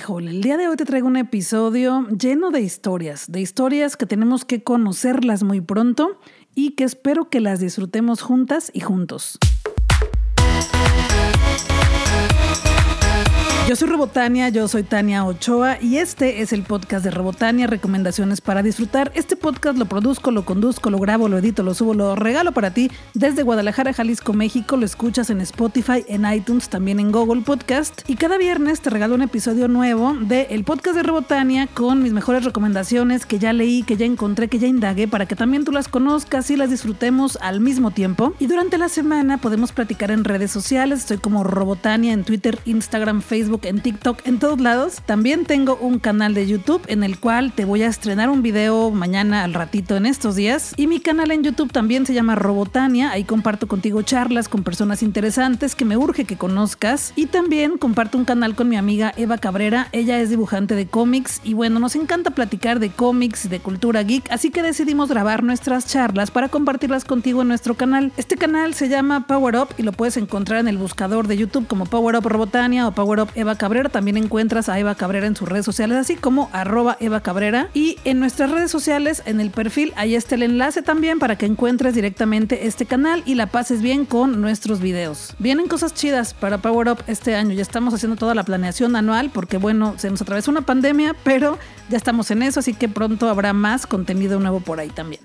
Híjole, el día de hoy te traigo un episodio lleno de historias, de historias que tenemos que conocerlas muy pronto y que espero que las disfrutemos juntas y juntos. Yo soy Robotania, yo soy Tania Ochoa y este es el podcast de Robotania, recomendaciones para disfrutar. Este podcast lo produzco, lo conduzco, lo grabo, lo edito, lo subo, lo regalo para ti desde Guadalajara, Jalisco, México. Lo escuchas en Spotify, en iTunes, también en Google Podcast. Y cada viernes te regalo un episodio nuevo de el podcast de Robotania con mis mejores recomendaciones que ya leí, que ya encontré, que ya indagué para que también tú las conozcas y las disfrutemos al mismo tiempo. Y durante la semana podemos platicar en redes sociales. Estoy como Robotania en Twitter, Instagram, Facebook en TikTok, en todos lados. También tengo un canal de YouTube en el cual te voy a estrenar un video mañana al ratito en estos días. Y mi canal en YouTube también se llama Robotania. Ahí comparto contigo charlas con personas interesantes que me urge que conozcas. Y también comparto un canal con mi amiga Eva Cabrera. Ella es dibujante de cómics y bueno, nos encanta platicar de cómics, de cultura geek. Así que decidimos grabar nuestras charlas para compartirlas contigo en nuestro canal. Este canal se llama Power Up y lo puedes encontrar en el buscador de YouTube como Power Up Robotania o Power Up Eva Cabrera. También encuentras a Eva Cabrera en sus redes sociales, así como arroba Eva Cabrera. Y en nuestras redes sociales, en el perfil, ahí está el enlace también para que encuentres directamente este canal y la pases bien con nuestros videos. Vienen cosas chidas para Power Up este año. Ya estamos haciendo toda la planeación anual porque, bueno, se nos atravesó una pandemia, pero ya estamos en eso, así que pronto habrá más contenido nuevo por ahí también.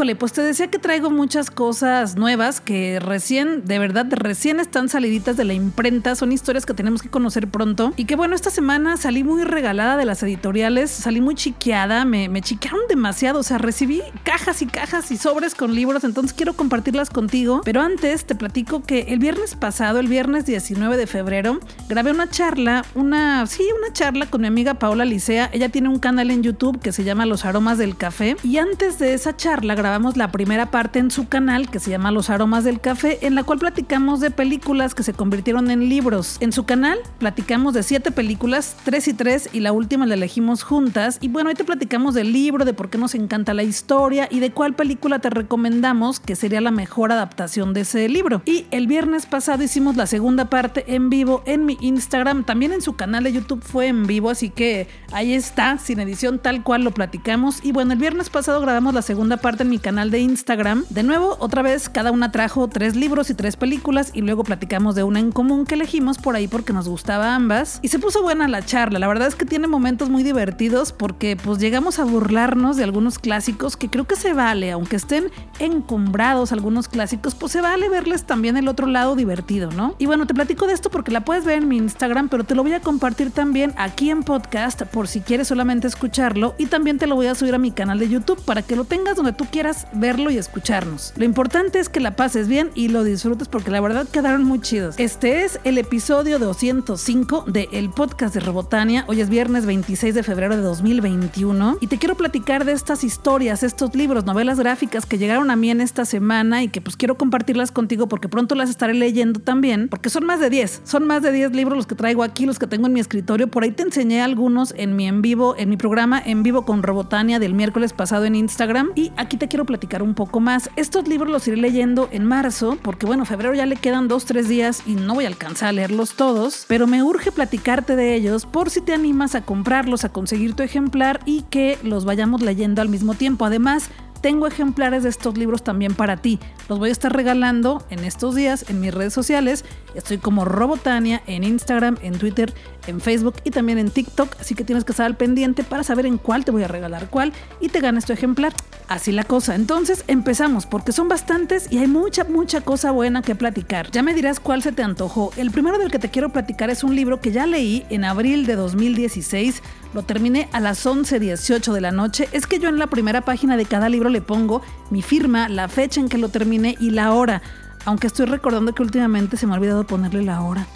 Híjole, pues te decía que traigo muchas cosas nuevas que recién, de verdad, recién están saliditas de la imprenta. Son historias que tenemos que conocer pronto. Y que bueno, esta semana salí muy regalada de las editoriales, salí muy chiqueada, me, chiquearon demasiado. O sea, recibí cajas y cajas y sobres con libros, entonces quiero compartirlas contigo. Pero antes te platico que el viernes pasado, el viernes 19 de febrero, grabé una charla, una, sí, una charla con mi amiga Paola Licea. Ella tiene un canal en YouTube que se llama Los Aromas del Café. Y antes de esa charla, grabamos la primera parte en su canal que se llama Los Aromas del Café, en la cual platicamos de películas que se convirtieron en libros. En su canal platicamos de siete películas, tres y tres, y la última la elegimos juntas. Y bueno, ahí te platicamos del libro, de por qué nos encanta la historia y de cuál película te recomendamos que sería la mejor adaptación de ese libro. Y el viernes pasado hicimos la segunda parte en vivo en mi Instagram, también en su canal de YouTube fue en vivo, así que ahí está, sin edición tal cual lo platicamos. Y bueno, el viernes pasado grabamos la segunda parte en mi canal de Instagram. De nuevo, otra vez, cada una trajo tres libros y tres películas y luego platicamos de una en común que elegimos por ahí porque nos gustaba ambas. Y se puso buena la charla. La verdad es que tiene momentos muy divertidos porque pues llegamos a burlarnos de algunos clásicos que creo que se vale, aunque estén encumbrados algunos clásicos, pues se vale verles también el otro lado divertido, ¿no? Y bueno, te platico de esto porque la puedes ver en mi Instagram, pero te lo voy a compartir también aquí en podcast por si quieres solamente escucharlo y también te lo voy a subir a mi canal de YouTube para que lo tengas donde tú quieras verlo y escucharnos. Lo importante es que la pases bien y lo disfrutes porque la verdad quedaron muy chidos. Este es el episodio 205 de el podcast de Robotania. Hoy es viernes 26 de febrero de 2021 y te quiero platicar de estas historias, estos libros, novelas gráficas que llegaron a mí en esta semana y que pues quiero compartirlas contigo porque pronto las estaré leyendo también, porque son más de 10, son más de 10 libros los que traigo aquí, los que tengo en mi escritorio. Por ahí te enseñé algunos en mi en vivo, en mi programa en vivo con Robotania del miércoles pasado en Instagram y aquí te quiero platicar un poco más. Estos libros los iré leyendo en marzo, porque bueno, febrero ya le quedan dos, tres días y no voy a alcanzar a leerlos todos, pero me urge platicarte de ellos por si te animas a comprarlos, a conseguir tu ejemplar y que los vayamos leyendo al mismo tiempo. Además, tengo ejemplares de estos libros también para ti. Los voy a estar regalando en estos días en mis redes sociales. Estoy como Robotania en Instagram, en Twitter, en Facebook y también en TikTok. Así que tienes que estar al pendiente para saber en cuál te voy a regalar cuál y te ganas tu ejemplar. Así la cosa. Entonces empezamos porque son bastantes y hay mucha, mucha cosa buena que platicar. Ya me dirás cuál se te antojó. El primero del que te quiero platicar es un libro que ya leí en abril de 2016. Lo terminé a las 11.18 de la noche. Es que yo en la primera página de cada libro le pongo mi firma, la fecha en que lo terminé y la hora. Aunque estoy recordando que últimamente se me ha olvidado ponerle la hora.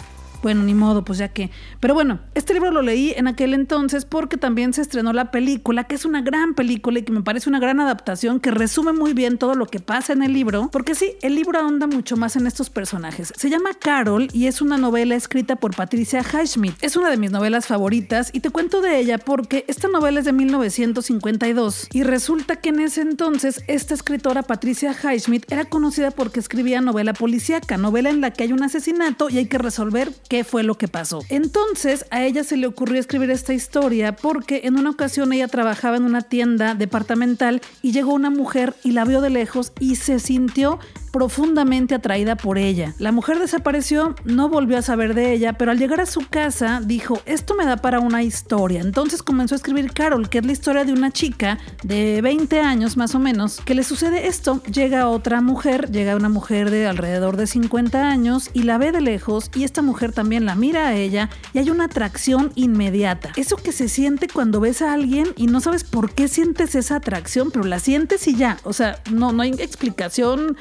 Bueno, ni modo, pues ya que. Pero bueno, este libro lo leí en aquel entonces porque también se estrenó la película, que es una gran película y que me parece una gran adaptación que resume muy bien todo lo que pasa en el libro, porque sí, el libro ahonda mucho más en estos personajes. Se llama Carol y es una novela escrita por Patricia Highsmith. Es una de mis novelas favoritas y te cuento de ella porque esta novela es de 1952 y resulta que en ese entonces esta escritora Patricia Highsmith era conocida porque escribía novela policíaca, novela en la que hay un asesinato y hay que resolver qué fue lo que pasó. Entonces a ella se le ocurrió escribir esta historia porque en una ocasión ella trabajaba en una tienda departamental y llegó una mujer y la vio de lejos y se sintió profundamente atraída por ella. La mujer desapareció, no volvió a saber de ella, pero al llegar a su casa dijo, esto me da para una historia. Entonces comenzó a escribir Carol, que es la historia de una chica de 20 años más o menos, que le sucede esto. Llega otra mujer, llega una mujer de alrededor de 50 años y la ve de lejos y esta mujer también la mira a ella y hay una atracción inmediata. Eso que se siente cuando ves a alguien y no sabes por qué sientes esa atracción, pero la sientes y ya. O sea, no, no hay explicación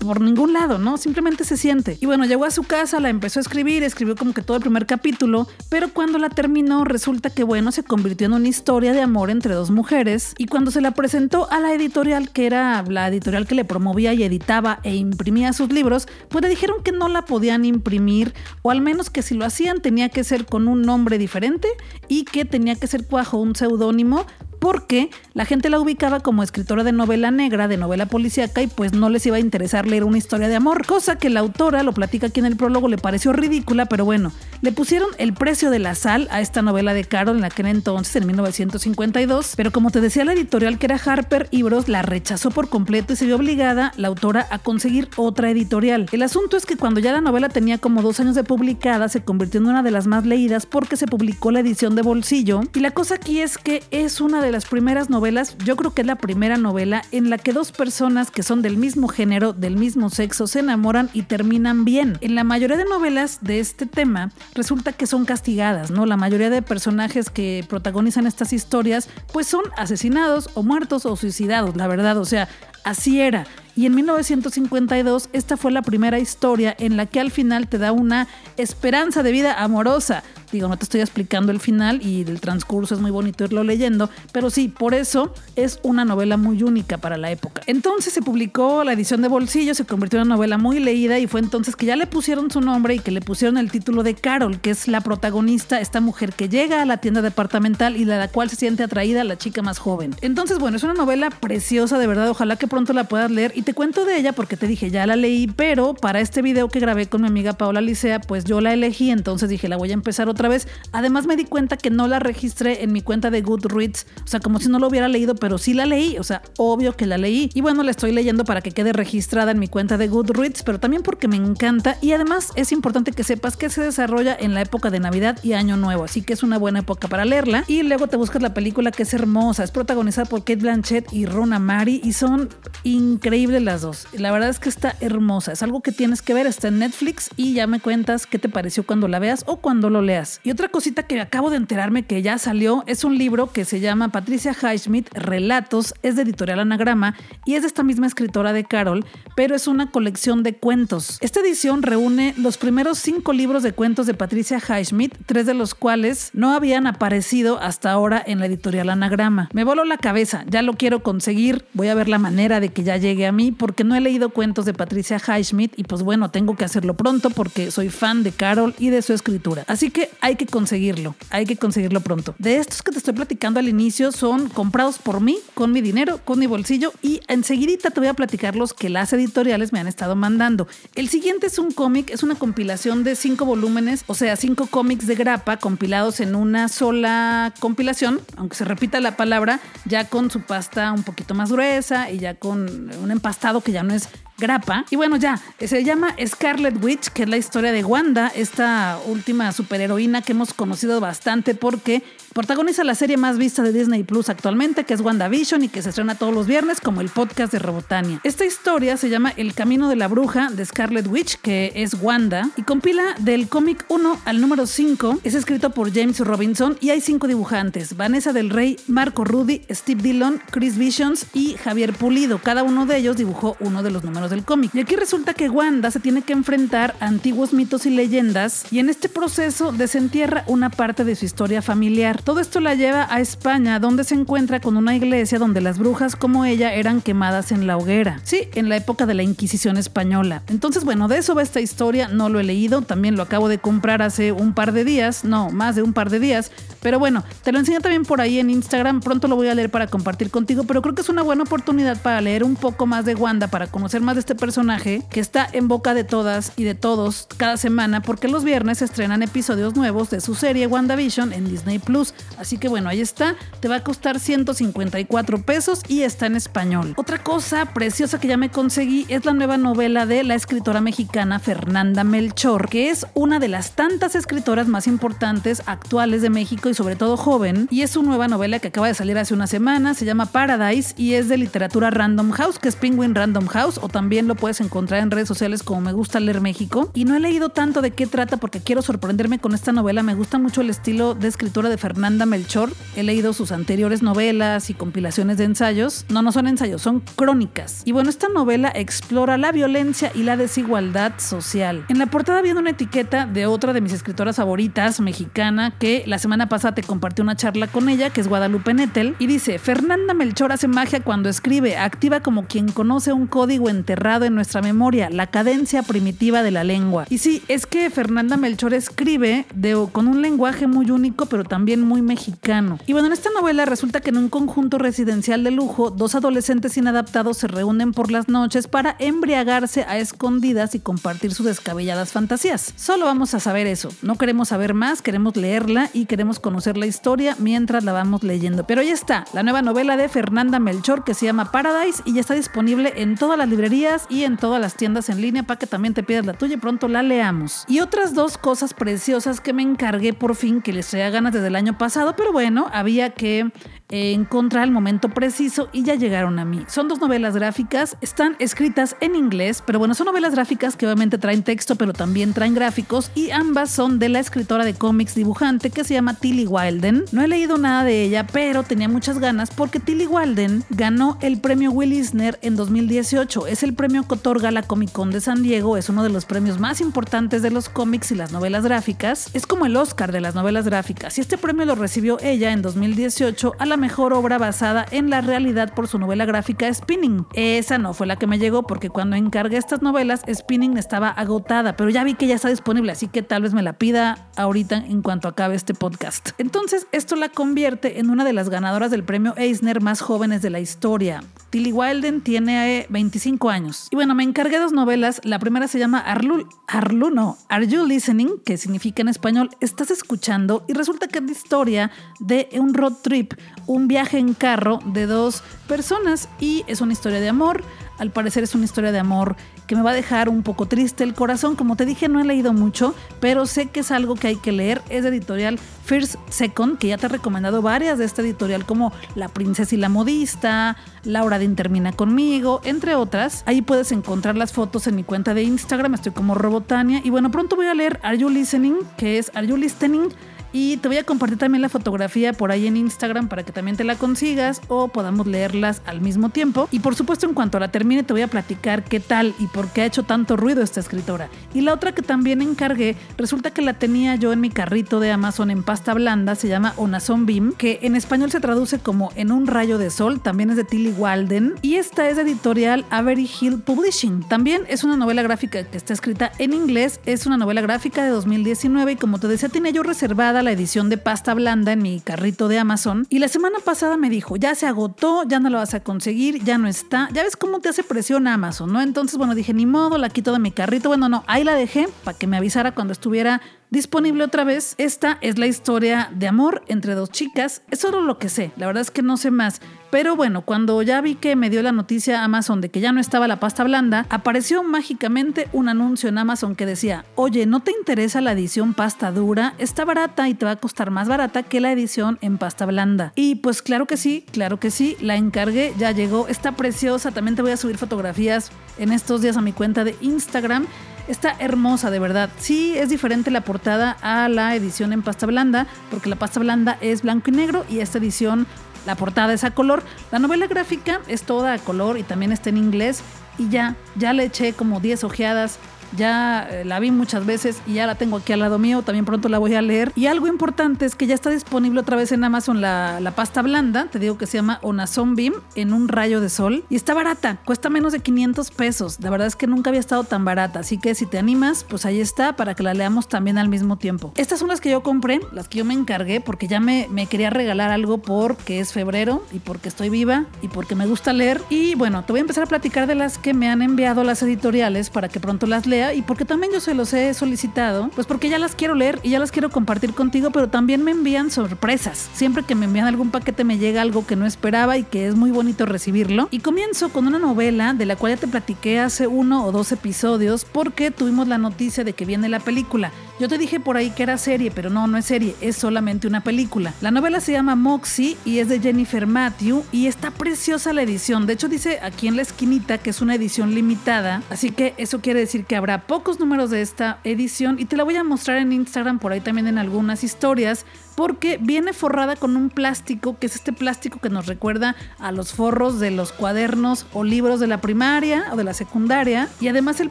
por ningún lado, ¿no? Simplemente se siente. Y bueno, llegó a su casa, la empezó a escribir, escribió como que todo el primer capítulo, pero cuando la terminó resulta que bueno, se convirtió en una historia de amor entre dos mujeres y cuando se la presentó a la editorial, que era la editorial que le promovía y editaba e imprimía sus libros, pues le dijeron que no la podían imprimir o al menos que si lo hacían tenía que ser con un nombre diferente y que tenía que ser bajo un seudónimo porque la gente la ubicaba como escritora de novela negra, de novela policíaca y pues no les iba a interesar leer una historia de amor, cosa que la autora, lo platica aquí en el prólogo, le pareció ridícula, pero bueno, le pusieron el precio de la sal a esta novela de Carol en aquel entonces, en 1952, pero como te decía la editorial que era Harper Ibros, la rechazó por completo y se vio obligada la autora a conseguir otra editorial. El asunto es que cuando ya la novela tenía como dos años de publicada, se convirtió en una de las más leídas porque se publicó la edición de bolsillo y la cosa aquí es que es una de las primeras novelas, yo creo que es la primera novela en la que dos personas que son del mismo género, del mismo sexo, se enamoran y terminan bien. En la mayoría de novelas de este tema resulta que son castigadas, ¿no? La mayoría de personajes que protagonizan estas historias pues son asesinados o muertos o suicidados, la verdad, o sea, así era. Y en 1952 esta fue la primera historia en la que al final te da una esperanza de vida amorosa. Digo, no te estoy explicando el final y el transcurso es muy bonito irlo leyendo, pero sí, por eso es una novela muy única para la época. Entonces se publicó la edición de bolsillo, se convirtió en una novela muy leída y fue entonces que ya le pusieron su nombre y que le pusieron el título de Carol, que es la protagonista, esta mujer que llega a la tienda departamental y de la cual se siente atraída la chica más joven. Entonces, bueno, es una novela preciosa, de verdad, ojalá que pronto la puedas leer y te cuento de ella porque te dije, ya la leí, pero para este video que grabé con mi amiga Paola Licea, pues yo la elegí, entonces dije, la voy a empezar otra vez. Además me di cuenta que no la registré en mi cuenta de Goodreads, o sea, como si no lo hubiera leído, pero sí la leí, o sea, obvio que la leí. Y bueno, la estoy leyendo para que quede registrada en mi cuenta de Goodreads, pero también porque me encanta y además es importante que sepas que se desarrolla en la época de Navidad y Año Nuevo, así que es una buena época para leerla. Y luego te buscas la película que es hermosa, es protagonizada por Kate Blanchett y Rona Mari y son increíbles las dos. La verdad es que está hermosa. Es algo que tienes que ver. Está en Netflix y ya me cuentas qué te pareció cuando la veas o cuando lo leas. Y otra cosita que acabo de enterarme que ya salió es un libro que se llama Patricia Highsmith Relatos. Es de editorial Anagrama y es de esta misma escritora de Carol, pero es una colección de cuentos. Esta edición reúne los primeros cinco libros de cuentos de Patricia Highsmith, tres de los cuales no habían aparecido hasta ahora en la editorial Anagrama. Me voló la cabeza. Ya lo quiero conseguir. Voy a ver la manera de que ya llegue a mí porque no he leído cuentos de Patricia Highsmith y pues bueno, tengo que hacerlo pronto porque soy fan de Carol y de su escritura. Así que hay que conseguirlo, hay que conseguirlo pronto. De estos que te estoy platicando al inicio son comprados por mí, con mi dinero, con mi bolsillo y enseguidita te voy a platicar los que las editoriales me han estado mandando. El siguiente es un cómic, es una compilación de cinco volúmenes, o sea, cinco cómics de grapa compilados en una sola compilación, aunque se repita la palabra, ya con su pasta un poquito más gruesa y ya con un empastado que ya no es grapa. Y bueno, ya, se llama Scarlet Witch, que es la historia de Wanda, esta última superheroína que hemos conocido bastante porque Protagoniza la serie más vista de Disney Plus actualmente, que es WandaVision y que se estrena todos los viernes como el podcast de Robotania. Esta historia se llama El Camino de la Bruja de Scarlet Witch, que es Wanda, y compila del cómic 1 al número 5. Es escrito por James Robinson y hay cinco dibujantes: Vanessa del Rey, Marco Rudy, Steve Dillon, Chris Visions y Javier Pulido. Cada uno de ellos dibujó uno de los números del cómic. Y aquí resulta que Wanda se tiene que enfrentar a antiguos mitos y leyendas y en este proceso desentierra una parte de su historia familiar. Todo esto la lleva a España, donde se encuentra con una iglesia donde las brujas como ella eran quemadas en la hoguera. Sí, en la época de la Inquisición española. Entonces, bueno, de eso va esta historia. No lo he leído, también lo acabo de comprar hace un par de días, no, más de un par de días. Pero bueno, te lo enseño también por ahí en Instagram. Pronto lo voy a leer para compartir contigo, pero creo que es una buena oportunidad para leer un poco más de Wanda, para conocer más de este personaje que está en boca de todas y de todos cada semana, porque los viernes se estrenan episodios nuevos de su serie WandaVision en Disney Plus. Así que bueno, ahí está. Te va a costar 154 pesos y está en español. Otra cosa preciosa que ya me conseguí es la nueva novela de la escritora mexicana Fernanda Melchor, que es una de las tantas escritoras más importantes actuales de México y sobre todo joven. Y es su nueva novela que acaba de salir hace una semana. Se llama Paradise y es de literatura Random House, que es Penguin Random House, o también lo puedes encontrar en redes sociales como Me Gusta Leer México. Y no he leído tanto de qué trata porque quiero sorprenderme con esta novela. Me gusta mucho el estilo de escritura de Fernanda Melchor. He leído sus anteriores novelas y compilaciones de ensayos. No, no son ensayos, son crónicas. Y bueno, esta novela explora la violencia y la desigualdad social. En la portada viene una etiqueta de otra de mis escritoras favoritas, mexicana, que la semana pasada te compartí una charla con ella, que es Guadalupe Nettel, y dice, Fernanda Melchor hace magia cuando escribe, activa como quien conoce un código enterrado en nuestra memoria, la cadencia primitiva de la lengua. Y sí, es que Fernanda Melchor escribe con un lenguaje muy único, pero también muy mexicano. Y bueno, en esta novela resulta que en un conjunto residencial de lujo, dos adolescentes inadaptados se reúnen por las noches para embriagarse a escondidas y compartir sus descabelladas fantasías. Solo vamos a saber eso. No queremos saber más, queremos leerla y queremos conocer la historia mientras la vamos leyendo. Pero ya está, la nueva novela de Fernanda Melchor que se llama Paradise y ya está disponible en todas las librerías y en todas las tiendas en línea para que también te pidas la tuya y pronto la leamos. Y otras dos cosas preciosas que me encargué por fin que les traía ganas desde el año pasado, pero bueno, había que encontrar el momento preciso y ya llegaron a mí. Son dos novelas gráficas, están escritas en inglés, pero bueno, son novelas gráficas que obviamente traen texto, pero también traen gráficos y ambas son de la escritora de cómics dibujante que se llama Tilly Wilden. No he leído nada de ella, pero tenía muchas ganas porque Tilly Wilden ganó el premio Will Eisner en 2018. Es el premio que otorga la Comic Con de San Diego, es uno de los premios más importantes de los cómics y las novelas gráficas. Es como el Oscar de las novelas gráficas y este premio lo recibió ella en 2018 a la mejor obra basada en la realidad por su novela gráfica Spinning. Esa no fue la que me llegó porque cuando encargué estas novelas, Spinning estaba agotada, pero ya vi que ya está disponible, así que tal vez me la pida ahorita en cuanto acabe este podcast. Entonces, esto la convierte en una de las ganadoras del premio Eisner más jóvenes de la historia. Tilly Wilden tiene 25 años. Y bueno, me encargué dos novelas. La primera se llama Arlu, Arlu no, Are You Listening? que significa en español ¿Estás escuchando? Y resulta que es la historia de un road trip, un viaje en carro de dos personas y es una historia de amor. Al parecer es una historia de amor que me va a dejar un poco triste el corazón. Como te dije, no he leído mucho, pero sé que es algo que hay que leer. Es de editorial First Second, que ya te he recomendado varias de esta editorial, como La Princesa y la Modista, Laura de Termina conmigo, entre otras. Ahí puedes encontrar las fotos en mi cuenta de Instagram. Estoy como Robotania. Y bueno, pronto voy a leer Are You Listening, que es Are You Listening y te voy a compartir también la fotografía por ahí en Instagram para que también te la consigas o podamos leerlas al mismo tiempo. Y por supuesto, en cuanto la termine, te voy a platicar qué tal y por qué ha hecho tanto ruido esta escritora. Y la otra que también encargué, resulta que la tenía yo en mi carrito de Amazon en pasta blanda, se llama Onazon Beam, que en español se traduce como En un rayo de sol, también es de Tilly Walden. Y esta es de editorial Avery Hill Publishing. También es una novela gráfica que está escrita en inglés, es una novela gráfica de 2019 y como te decía, tiene yo reservada la edición de pasta blanda en mi carrito de Amazon y la semana pasada me dijo, ya se agotó, ya no lo vas a conseguir, ya no está. Ya ves cómo te hace presión Amazon, ¿no? Entonces, bueno, dije, ni modo, la quito de mi carrito. Bueno, no, ahí la dejé para que me avisara cuando estuviera disponible otra vez. Esta es la historia de amor entre dos chicas. Es solo lo que sé, la verdad es que no sé más. Pero bueno, cuando ya vi que me dio la noticia Amazon de que ya no estaba la pasta blanda, apareció mágicamente un anuncio en Amazon que decía, oye, ¿no te interesa la edición pasta dura? Está barata y te va a costar más barata que la edición en pasta blanda. Y pues claro que sí, claro que sí, la encargué, ya llegó, está preciosa, también te voy a subir fotografías en estos días a mi cuenta de Instagram. Está hermosa, de verdad. Sí, es diferente la portada a la edición en pasta blanda, porque la pasta blanda es blanco y negro y esta edición la portada es a color. La novela gráfica es toda a color y también está en inglés. Y ya, ya le eché como 10 ojeadas ya eh, la vi muchas veces y ya la tengo aquí al lado mío, también pronto la voy a leer. Y algo importante es que ya está disponible otra vez en Amazon la, la pasta blanda, te digo que se llama Onazon Beam en un rayo de sol y está barata, cuesta menos de 500 pesos. La verdad es que nunca había estado tan barata, así que si te animas, pues ahí está para que la leamos también al mismo tiempo. Estas son las que yo compré, las que yo me encargué porque ya me, me quería regalar algo porque es febrero y porque estoy viva y porque me gusta leer. Y bueno, te voy a empezar a platicar de las que me han enviado las editoriales para que pronto las y porque también yo se los he solicitado, pues porque ya las quiero leer y ya las quiero compartir contigo, pero también me envían sorpresas. Siempre que me envían algún paquete me llega algo que no esperaba y que es muy bonito recibirlo. Y comienzo con una novela de la cual ya te platiqué hace uno o dos episodios porque tuvimos la noticia de que viene la película. Yo te dije por ahí que era serie, pero no, no es serie, es solamente una película. La novela se llama Moxie y es de Jennifer Matthew y está preciosa la edición. De hecho dice aquí en la esquinita que es una edición limitada, así que eso quiere decir que habrá pocos números de esta edición y te la voy a mostrar en Instagram por ahí también en algunas historias porque viene forrada con un plástico, que es este plástico que nos recuerda a los forros de los cuadernos o libros de la primaria o de la secundaria. Y además el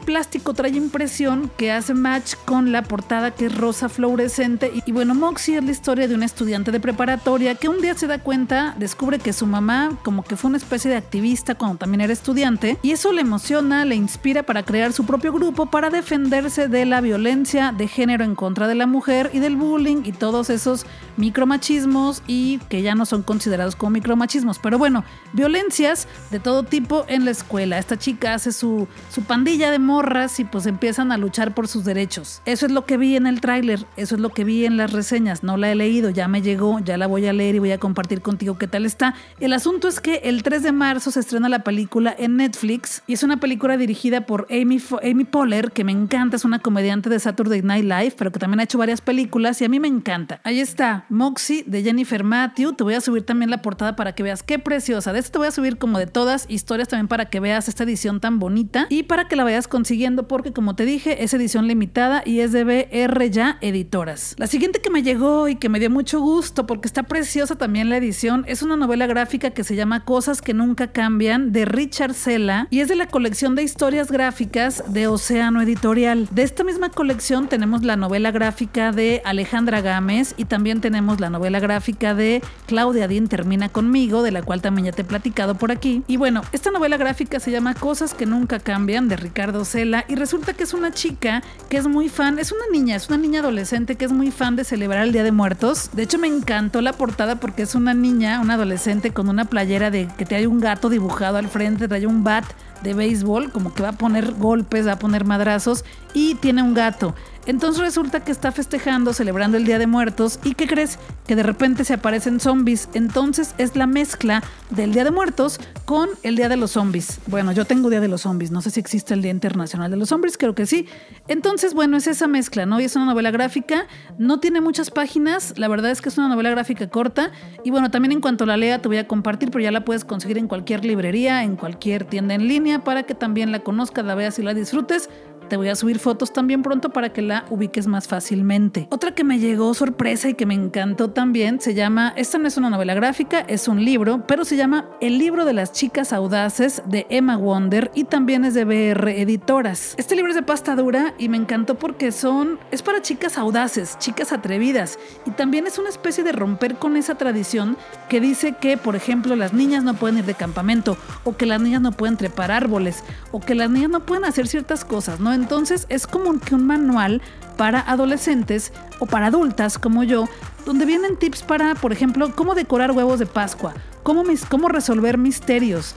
plástico trae impresión que hace match con la portada que es rosa fluorescente. Y, bueno, Moxie es la historia de un estudiante de preparatoria que un día se da cuenta, descubre que su mamá como que fue una especie de activista cuando también era estudiante. Y eso le emociona, le inspira para crear su propio grupo para defenderse de la violencia de género en contra de la mujer y del bullying y todos esos micromachismos y que ya no son considerados como micromachismos. Pero bueno, violencias de todo tipo en la escuela. Esta chica hace su, su pandilla de morras y pues empiezan a luchar por sus derechos. Eso es lo que vi en el tráiler, eso es lo que vi en las reseñas. No la he leído, ya me llegó, ya la voy a leer y voy a compartir contigo qué tal está. El asunto es que el 3 de marzo se estrena la película en Netflix y es una película dirigida por Amy, Amy Poehler, que me encanta, es una comediante de Saturday Night Live, pero que también ha hecho varias películas y a mí me encanta. Ahí está Moxie de Jennifer Matthew. Te voy a subir también la portada para que veas qué preciosa. De esto te voy a subir como de todas historias también para que veas esta edición tan bonita y para que la vayas consiguiendo porque como te dije es edición limitada y es de BR Ya Editoras. La siguiente que me llegó y que me dio mucho gusto porque está preciosa también la edición es una novela gráfica que se llama Cosas que nunca cambian de Richard Sela y es de la colección de historias gráficas de Océano Editorial. De esta misma colección tenemos la novela gráfica de Alejandra Gámez y también tenemos la novela gráfica de Claudia Dín Termina conmigo, de la cual también ya te he platicado por aquí. Y bueno, esta novela gráfica se llama Cosas que nunca cambian de Ricardo Cela y resulta que es una chica que es muy fan, es una niña, es una niña adolescente que es muy fan de celebrar el Día de Muertos. De hecho me encantó la portada porque es una niña, una adolescente con una playera de que te hay un gato dibujado al frente, trae un bat de béisbol, como que va a poner golpes, va a poner madrazos y tiene un gato. Entonces resulta que está festejando, celebrando el Día de Muertos y ¿qué crees? Que de repente se aparecen zombies. Entonces es la mezcla del Día de Muertos con el Día de los Zombies. Bueno, yo tengo Día de los Zombies, no sé si existe el Día Internacional de los Zombies, creo que sí. Entonces, bueno, es esa mezcla, ¿no? Y es una novela gráfica, no tiene muchas páginas, la verdad es que es una novela gráfica corta y bueno, también en cuanto la lea te voy a compartir, pero ya la puedes conseguir en cualquier librería, en cualquier tienda en línea para que también la conozcas, la veas y la disfrutes. Te voy a subir fotos también pronto para que la ubiques más fácilmente. Otra que me llegó sorpresa y que me encantó también se llama, esta no es una novela gráfica, es un libro, pero se llama El libro de las chicas audaces de Emma Wonder y también es de BR Editoras. Este libro es de pasta dura y me encantó porque son, es para chicas audaces, chicas atrevidas y también es una especie de romper con esa tradición que dice que, por ejemplo, las niñas no pueden ir de campamento o que las niñas no pueden trepar árboles o que las niñas no pueden hacer ciertas cosas, ¿no? Entonces es como que un manual para adolescentes o para adultas como yo, donde vienen tips para, por ejemplo, cómo decorar huevos de Pascua, cómo, cómo resolver misterios,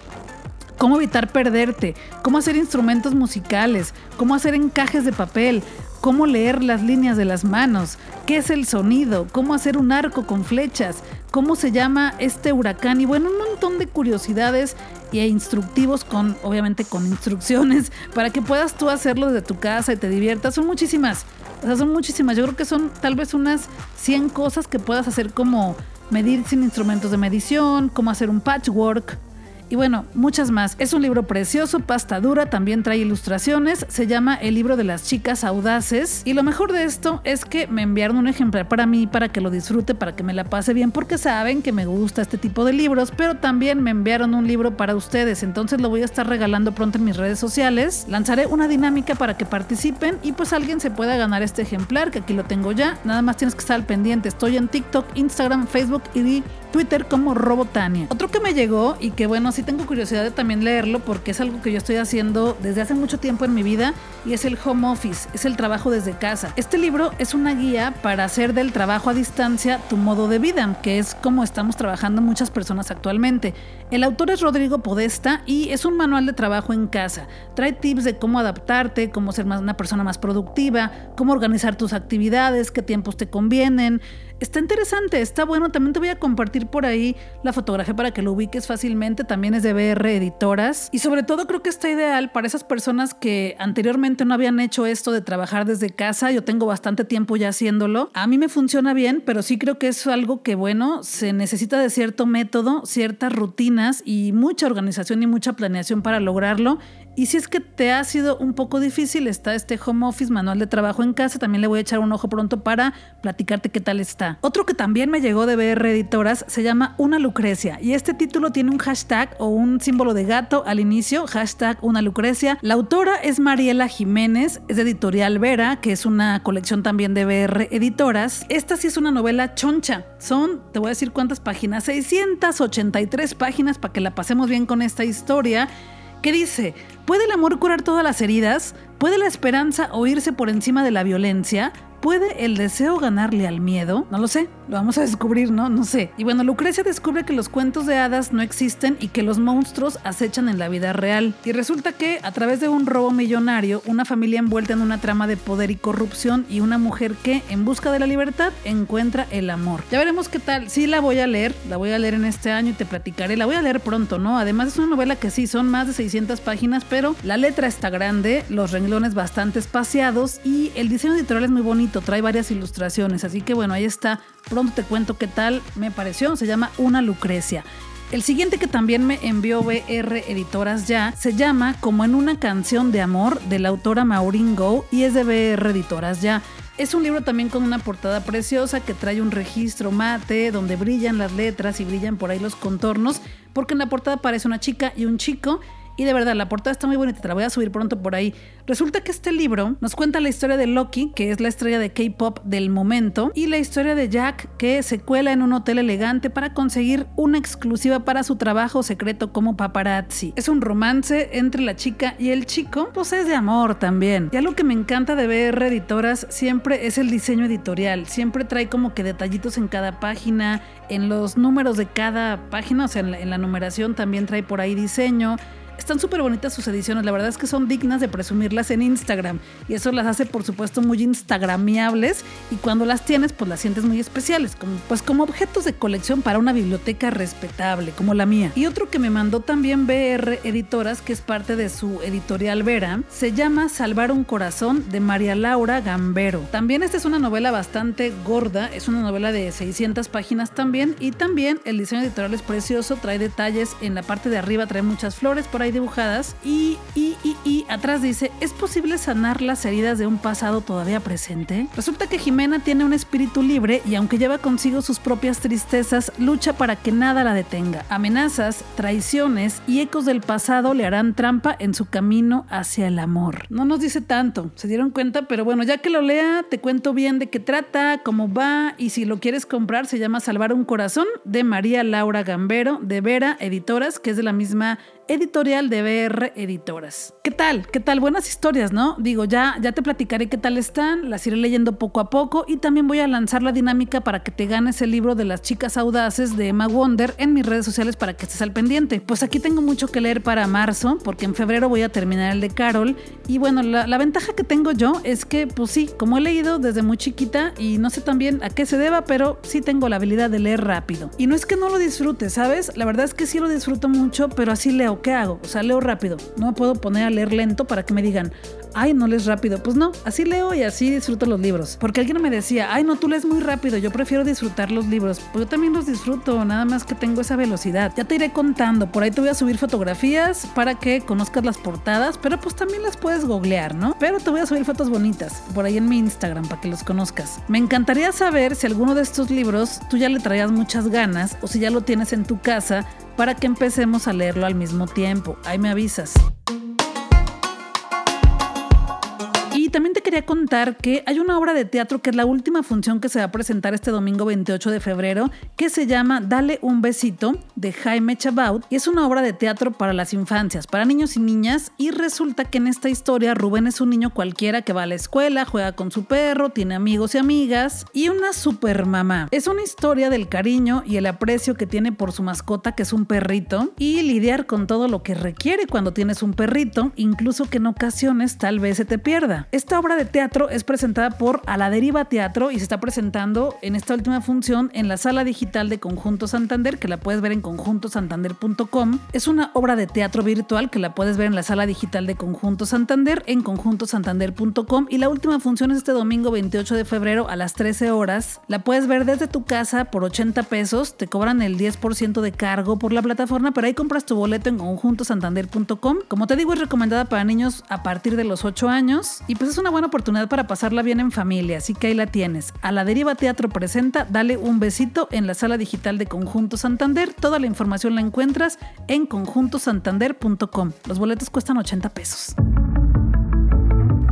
cómo evitar perderte, cómo hacer instrumentos musicales, cómo hacer encajes de papel, cómo leer las líneas de las manos, qué es el sonido, cómo hacer un arco con flechas, cómo se llama este huracán y bueno, un montón de curiosidades e instructivos con, obviamente con instrucciones para que puedas tú hacerlo desde tu casa y te diviertas. Son muchísimas, o sea, son muchísimas. Yo creo que son tal vez unas 100 cosas que puedas hacer como medir sin instrumentos de medición, cómo hacer un patchwork, y bueno, muchas más. Es un libro precioso, pasta dura, también trae ilustraciones, se llama El libro de las chicas audaces y lo mejor de esto es que me enviaron un ejemplar para mí, para que lo disfrute, para que me la pase bien, porque saben que me gusta este tipo de libros, pero también me enviaron un libro para ustedes, entonces lo voy a estar regalando pronto en mis redes sociales. Lanzaré una dinámica para que participen y pues alguien se pueda ganar este ejemplar, que aquí lo tengo ya, nada más tienes que estar al pendiente, estoy en TikTok, Instagram, Facebook y Twitter como Robotania. Otro que me llegó y que bueno, sí tengo curiosidad de también leerlo porque es algo que yo estoy haciendo desde hace mucho tiempo en mi vida y es el home office, es el trabajo desde casa. Este libro es una guía para hacer del trabajo a distancia tu modo de vida, que es como estamos trabajando muchas personas actualmente. El autor es Rodrigo Podesta y es un manual de trabajo en casa. Trae tips de cómo adaptarte, cómo ser más una persona más productiva, cómo organizar tus actividades, qué tiempos te convienen. Está interesante, está bueno. También te voy a compartir por ahí la fotografía para que lo ubiques fácilmente. También es de BR Editoras. Y sobre todo creo que está ideal para esas personas que anteriormente no habían hecho esto de trabajar desde casa. Yo tengo bastante tiempo ya haciéndolo. A mí me funciona bien, pero sí creo que es algo que, bueno, se necesita de cierto método, ciertas rutinas y mucha organización y mucha planeación para lograrlo. Y si es que te ha sido un poco difícil, está este home office, manual de trabajo en casa. También le voy a echar un ojo pronto para platicarte qué tal está. Otro que también me llegó de BR Editoras se llama Una Lucrecia. Y este título tiene un hashtag o un símbolo de gato al inicio, hashtag Una Lucrecia. La autora es Mariela Jiménez, es de Editorial Vera, que es una colección también de BR Editoras. Esta sí es una novela choncha. Son, te voy a decir cuántas páginas, 683 páginas para que la pasemos bien con esta historia que dice, ¿puede el amor curar todas las heridas? ¿Puede la esperanza oírse por encima de la violencia? ¿Puede el deseo ganarle al miedo? No lo sé, lo vamos a descubrir, ¿no? No sé. Y bueno, Lucrecia descubre que los cuentos de hadas no existen y que los monstruos acechan en la vida real. Y resulta que, a través de un robo millonario, una familia envuelta en una trama de poder y corrupción y una mujer que, en busca de la libertad, encuentra el amor. Ya veremos qué tal. Sí, la voy a leer, la voy a leer en este año y te platicaré. La voy a leer pronto, ¿no? Además, es una novela que sí, son más de 600 páginas, pero la letra está grande, los renglones bastante espaciados y el diseño editorial es muy bonito trae varias ilustraciones, así que bueno, ahí está. Pronto te cuento qué tal me pareció. Se llama Una Lucrecia. El siguiente que también me envió BR Editoras ya se llama Como en una canción de amor de la autora Maureen Go y es de BR Editoras ya. Es un libro también con una portada preciosa que trae un registro mate donde brillan las letras y brillan por ahí los contornos, porque en la portada aparece una chica y un chico y de verdad, la portada está muy bonita, la voy a subir pronto por ahí. Resulta que este libro nos cuenta la historia de Loki, que es la estrella de K-pop del momento, y la historia de Jack, que se cuela en un hotel elegante para conseguir una exclusiva para su trabajo secreto como paparazzi. Es un romance entre la chica y el chico, pues es de amor también. Y algo que me encanta de ver editoras siempre es el diseño editorial. Siempre trae como que detallitos en cada página, en los números de cada página, o sea, en la numeración también trae por ahí diseño. Están súper bonitas sus ediciones, la verdad es que son dignas de presumirlas en Instagram y eso las hace por supuesto muy instagramiables y cuando las tienes pues las sientes muy especiales, como, pues como objetos de colección para una biblioteca respetable como la mía. Y otro que me mandó también BR Editoras, que es parte de su editorial Vera, se llama Salvar un corazón de María Laura Gambero. También esta es una novela bastante gorda, es una novela de 600 páginas también y también el diseño editorial es precioso, trae detalles en la parte de arriba, trae muchas flores por ahí dibujadas y, y, y, y atrás dice, ¿es posible sanar las heridas de un pasado todavía presente? Resulta que Jimena tiene un espíritu libre y aunque lleva consigo sus propias tristezas, lucha para que nada la detenga. Amenazas, traiciones y ecos del pasado le harán trampa en su camino hacia el amor. No nos dice tanto, se dieron cuenta, pero bueno, ya que lo lea, te cuento bien de qué trata, cómo va y si lo quieres comprar, se llama Salvar un Corazón de María Laura Gambero de Vera Editoras, que es de la misma editorial de BR Editoras. ¿Qué tal? ¿Qué tal? Buenas historias, ¿no? Digo, ya, ya te platicaré qué tal están, las iré leyendo poco a poco y también voy a lanzar la dinámica para que te ganes el libro de las chicas audaces de Emma Wonder en mis redes sociales para que estés al pendiente. Pues aquí tengo mucho que leer para marzo, porque en febrero voy a terminar el de Carol. Y bueno, la, la ventaja que tengo yo es que, pues sí, como he leído desde muy chiquita y no sé también a qué se deba, pero sí tengo la habilidad de leer rápido. Y no es que no lo disfrute, ¿sabes? La verdad es que sí lo disfruto mucho, pero así leo. ¿Qué hago? O sea, leo rápido. No me puedo poner a leer lento para que me digan, ay, no lees rápido. Pues no, así leo y así disfruto los libros. Porque alguien me decía, ay, no, tú lees muy rápido, yo prefiero disfrutar los libros. Pues yo también los disfruto, nada más que tengo esa velocidad. Ya te iré contando, por ahí te voy a subir fotografías para que conozcas las portadas, pero pues también las puedes googlear, ¿no? Pero te voy a subir fotos bonitas por ahí en mi Instagram para que los conozcas. Me encantaría saber si alguno de estos libros tú ya le traías muchas ganas o si ya lo tienes en tu casa para que empecemos a leerlo al mismo tiempo. Ahí me avisas. Quería contar que hay una obra de teatro que es la última función que se va a presentar este domingo 28 de febrero, que se llama Dale un besito de Jaime Chabaut y es una obra de teatro para las infancias, para niños y niñas y resulta que en esta historia Rubén es un niño cualquiera que va a la escuela, juega con su perro, tiene amigos y amigas y una super mamá. Es una historia del cariño y el aprecio que tiene por su mascota que es un perrito y lidiar con todo lo que requiere cuando tienes un perrito, incluso que en ocasiones tal vez se te pierda. Esta obra de teatro es presentada por A la Deriva Teatro y se está presentando en esta última función en la sala digital de Conjunto Santander, que la puedes ver en conjuntosantander.com. Es una obra de teatro virtual que la puedes ver en la sala digital de Conjunto Santander en conjuntosantander.com y la última función es este domingo 28 de febrero a las 13 horas. La puedes ver desde tu casa por 80 pesos, te cobran el 10% de cargo por la plataforma, pero ahí compras tu boleto en conjuntosantander.com. Como te digo, es recomendada para niños a partir de los 8 años y pues es una buena oportunidad para pasarla bien en familia, así que ahí la tienes. A la Deriva Teatro presenta Dale un besito en la sala digital de Conjunto Santander. Toda la información la encuentras en conjuntosantander.com. Los boletos cuestan 80 pesos.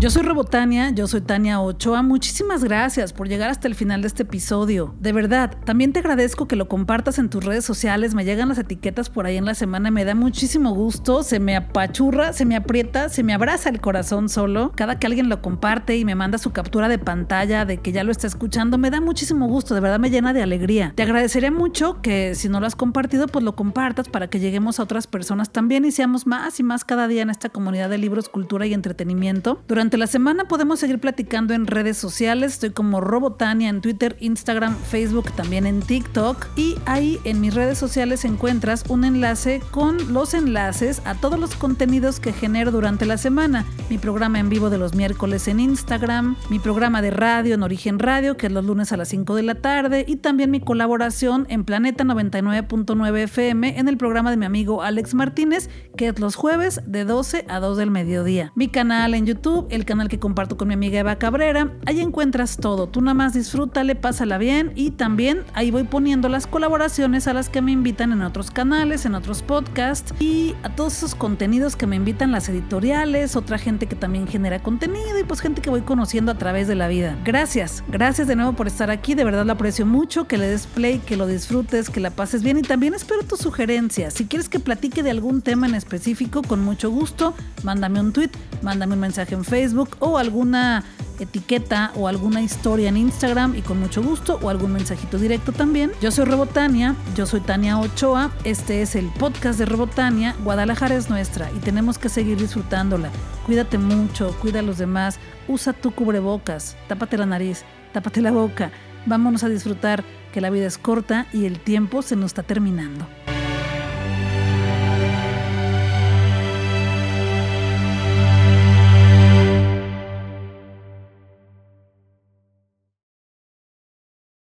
Yo soy Robotania, yo soy Tania Ochoa. Muchísimas gracias por llegar hasta el final de este episodio. De verdad, también te agradezco que lo compartas en tus redes sociales. Me llegan las etiquetas por ahí en la semana me da muchísimo gusto. Se me apachurra, se me aprieta, se me abraza el corazón solo. Cada que alguien lo comparte y me manda su captura de pantalla de que ya lo está escuchando, me da muchísimo gusto. De verdad me llena de alegría. Te agradecería mucho que si no lo has compartido, pues lo compartas para que lleguemos a otras personas también y seamos más y más cada día en esta comunidad de libros, cultura y entretenimiento. Durante durante la semana podemos seguir platicando en redes sociales. Estoy como Robotania en Twitter, Instagram, Facebook, también en TikTok. Y ahí en mis redes sociales encuentras un enlace con los enlaces a todos los contenidos que genero durante la semana. Mi programa en vivo de los miércoles en Instagram, mi programa de radio en Origen Radio, que es los lunes a las 5 de la tarde, y también mi colaboración en Planeta 99.9 FM en el programa de mi amigo Alex Martínez, que es los jueves de 12 a 2 del mediodía. Mi canal en YouTube, el canal que comparto con mi amiga Eva Cabrera. Ahí encuentras todo. Tú nada más disfrútale, pásala bien y también ahí voy poniendo las colaboraciones a las que me invitan en otros canales, en otros podcasts y a todos esos contenidos que me invitan las editoriales, otra gente que también genera contenido y pues gente que voy conociendo a través de la vida. Gracias, gracias de nuevo por estar aquí, de verdad lo aprecio mucho, que le des play, que lo disfrutes, que la pases bien y también espero tus sugerencias. Si quieres que platique de algún tema en específico, con mucho gusto, mándame un tweet, mándame un mensaje en Facebook o alguna etiqueta o alguna historia en Instagram y con mucho gusto o algún mensajito directo también. Yo soy Robotania, yo soy Tania Ochoa, este es el podcast de Robotania, Guadalajara es nuestra y tenemos que seguir disfrutándola. Cuídate mucho, cuida a los demás, usa tu cubrebocas, tápate la nariz, tápate la boca, vámonos a disfrutar que la vida es corta y el tiempo se nos está terminando.